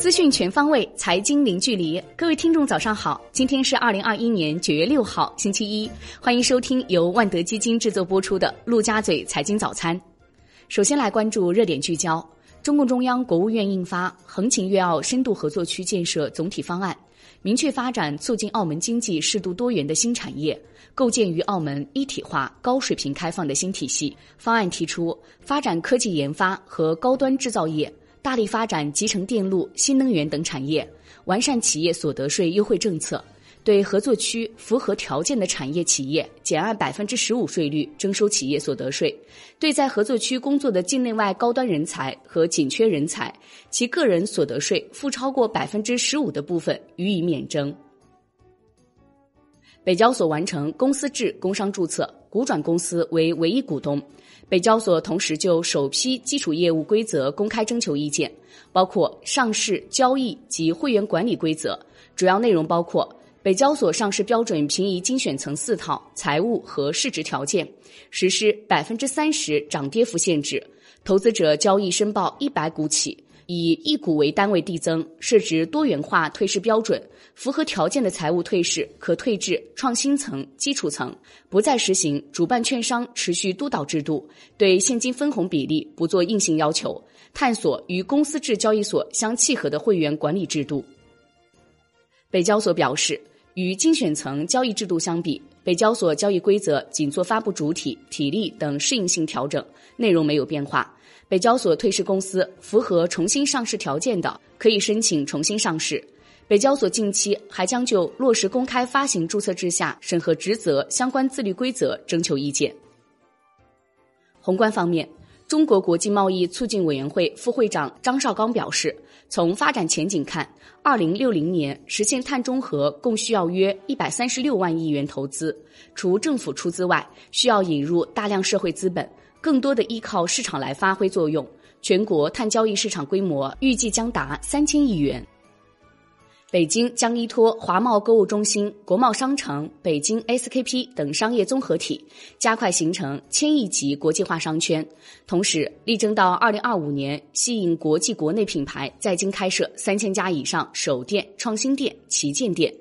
资讯全方位，财经零距离。各位听众，早上好！今天是二零二一年九月六号，星期一。欢迎收听由万德基金制作播出的《陆家嘴财经早餐》。首先来关注热点聚焦：中共中央、国务院印发《横琴粤澳深度合作区建设总体方案》，明确发展促进澳门经济适度多元的新产业，构建与澳门一体化、高水平开放的新体系。方案提出，发展科技研发和高端制造业。大力发展集成电路、新能源等产业，完善企业所得税优惠政策，对合作区符合条件的产业企业减按百分之十五税率征收企业所得税；对在合作区工作的境内外高端人才和紧缺人才，其个人所得税负超过百分之十五的部分予以免征。北交所完成公司制工商注册，股转公司为唯一股东。北交所同时就首批基础业务规则公开征求意见，包括上市、交易及会员管理规则。主要内容包括北交所上市标准评级精选层四套财务和市值条件，实施百分之三十涨跌幅限制，投资者交易申报一百股起。以一股为单位递增，设置多元化退市标准，符合条件的财务退市可退至创新层、基础层，不再实行主办券商持续督导制度，对现金分红比例不做硬性要求，探索与公司制交易所相契合的会员管理制度。北交所表示，与精选层交易制度相比，北交所交易规则仅做发布主体、体例等适应性调整，内容没有变化。北交所退市公司符合重新上市条件的，可以申请重新上市。北交所近期还将就落实公开发行注册制下审核职责相关自律规则征求意见。宏观方面，中国国际贸易促进委员会副会长张绍刚表示，从发展前景看，二零六零年实现碳中和共需要约一百三十六万亿元投资，除政府出资外，需要引入大量社会资本。更多的依靠市场来发挥作用，全国碳交易市场规模预计将达三千亿元。北京将依托华贸购物中心、国贸商城、北京 SKP 等商业综合体，加快形成千亿级国际化商圈，同时力争到二零二五年吸引国际国内品牌在京开设三千家以上首店、创新店、旗舰店。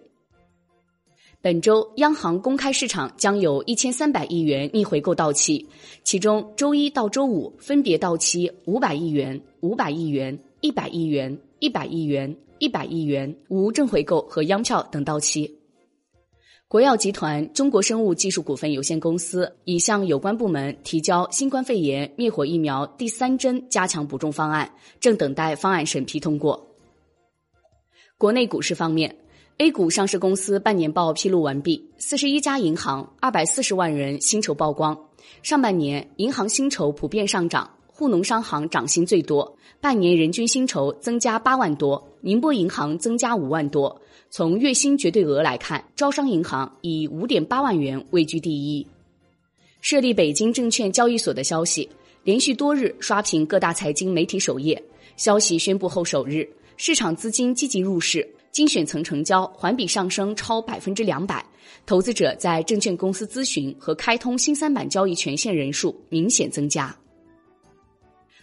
本周央行公开市场将有一千三百亿元逆回购到期，其中周一到周五分别到期五百亿元、五百亿元、一百亿元、一百亿元、一百亿元，无正回购和央票等到期。国药集团中国生物技术股份有限公司已向有关部门提交新冠肺炎灭活疫苗第三针加强补种方案，正等待方案审批通过。国内股市方面。A 股上市公司半年报披露完毕，四十一家银行，二百四十万人薪酬曝光。上半年银行薪酬普遍上涨，沪农商行涨薪最多，半年人均薪酬增加八万多，宁波银行增加五万多。从月薪绝对额来看，招商银行以五点八万元位居第一。设立北京证券交易所的消息连续多日刷屏各大财经媒体首页。消息宣布后首日，市场资金积极入市。精选层成交环比上升超百分之两百，投资者在证券公司咨询和开通新三板交易权限人数明显增加。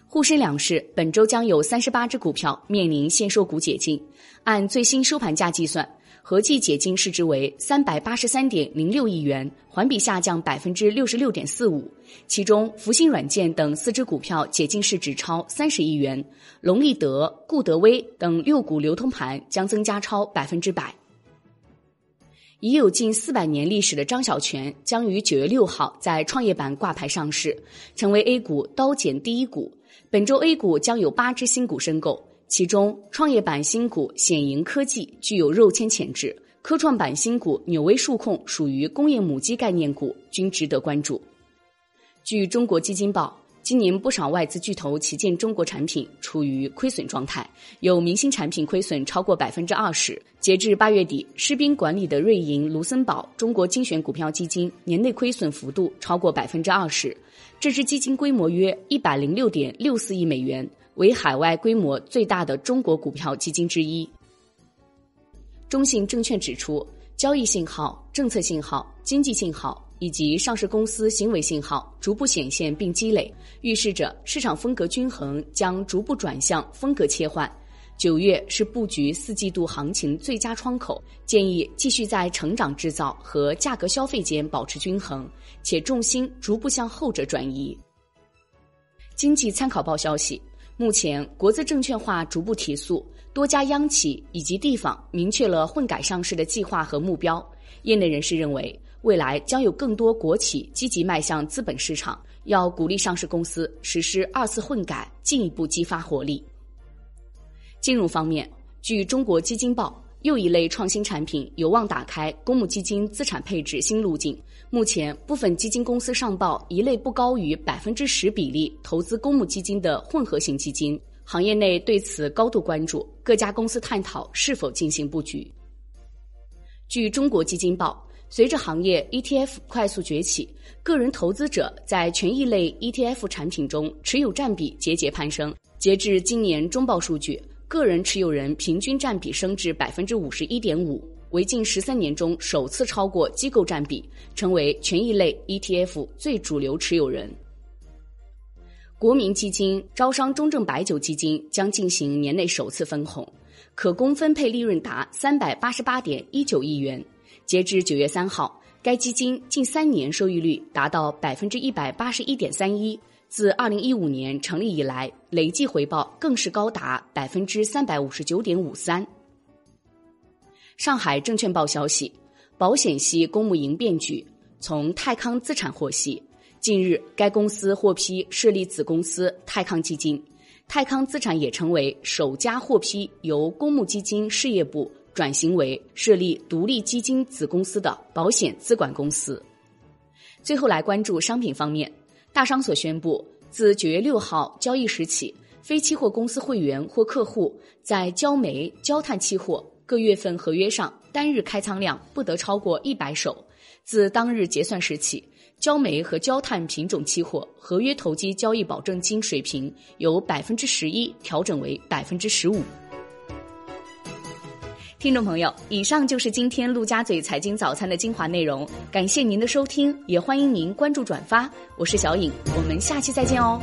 沪深两市本周将有三十八只股票面临限售股解禁，按最新收盘价计算，合计解禁市值为三百八十三点零六亿元，环比下降百分之六十六点四五。其中，福星软件等四只股票解禁市值超三十亿元，龙立德、固德威等六股流通盘将增加超百分之百。已有近四百年历史的张小泉将于九月六号在创业板挂牌上市，成为 A 股刀剪第一股。本周 A 股将有八只新股申购，其中创业板新股显盈科技具有肉签潜质，科创板新股纽威数控属于工业母机概念股，均值得关注。据中国基金报。今年不少外资巨头旗舰中国产品处于亏损状态，有明星产品亏损超过百分之二十。截至八月底，施宾管理的瑞银、卢森堡中国精选股票基金年内亏损幅度超过百分之二十。这支基金规模约一百零六点六四亿美元，为海外规模最大的中国股票基金之一。中信证券指出，交易信号、政策信号、经济信号。以及上市公司行为信号逐步显现并积累，预示着市场风格均衡将逐步转向风格切换。九月是布局四季度行情最佳窗口，建议继续在成长制造和价格消费间保持均衡，且重心逐步向后者转移。经济参考报消息，目前国资证券化逐步提速，多家央企以及地方明确了混改上市的计划和目标。业内人士认为，未来将有更多国企积极迈向资本市场，要鼓励上市公司实施二次混改，进一步激发活力。金融方面，据中国基金报，又一类创新产品有望打开公募基金资产配置新路径。目前，部分基金公司上报一类不高于百分之十比例投资公募基金的混合型基金，行业内对此高度关注，各家公司探讨是否进行布局。据中国基金报，随着行业 ETF 快速崛起，个人投资者在权益类 ETF 产品中持有占比节节攀升。截至今年中报数据。个人持有人平均占比升至百分之五十一点五，为近十三年中首次超过机构占比，成为权益类 ETF 最主流持有人。国民基金招商中证白酒基金将进行年内首次分红，可供分配利润达三百八十八点一九亿元。截至九月三号，该基金近三年收益率达到百分之一百八十一点三一。自二零一五年成立以来，累计回报更是高达百分之三百五十九点五三。上海证券报消息，保险系公募营变局。从泰康资产获悉，近日该公司获批设立子公司泰康基金，泰康资产也成为首家获批由公募基金事业部转型为设立独立基金子公司的保险资管公司。最后来关注商品方面。大商所宣布，自九月六号交易时起，非期货公司会员或客户在焦煤、焦炭期货各月份合约上单日开仓量不得超过一百手。自当日结算时起，焦煤和焦炭品种期货合约投机交易保证金水平由百分之十一调整为百分之十五。听众朋友，以上就是今天陆家嘴财经早餐的精华内容，感谢您的收听，也欢迎您关注转发。我是小颖，我们下期再见哦。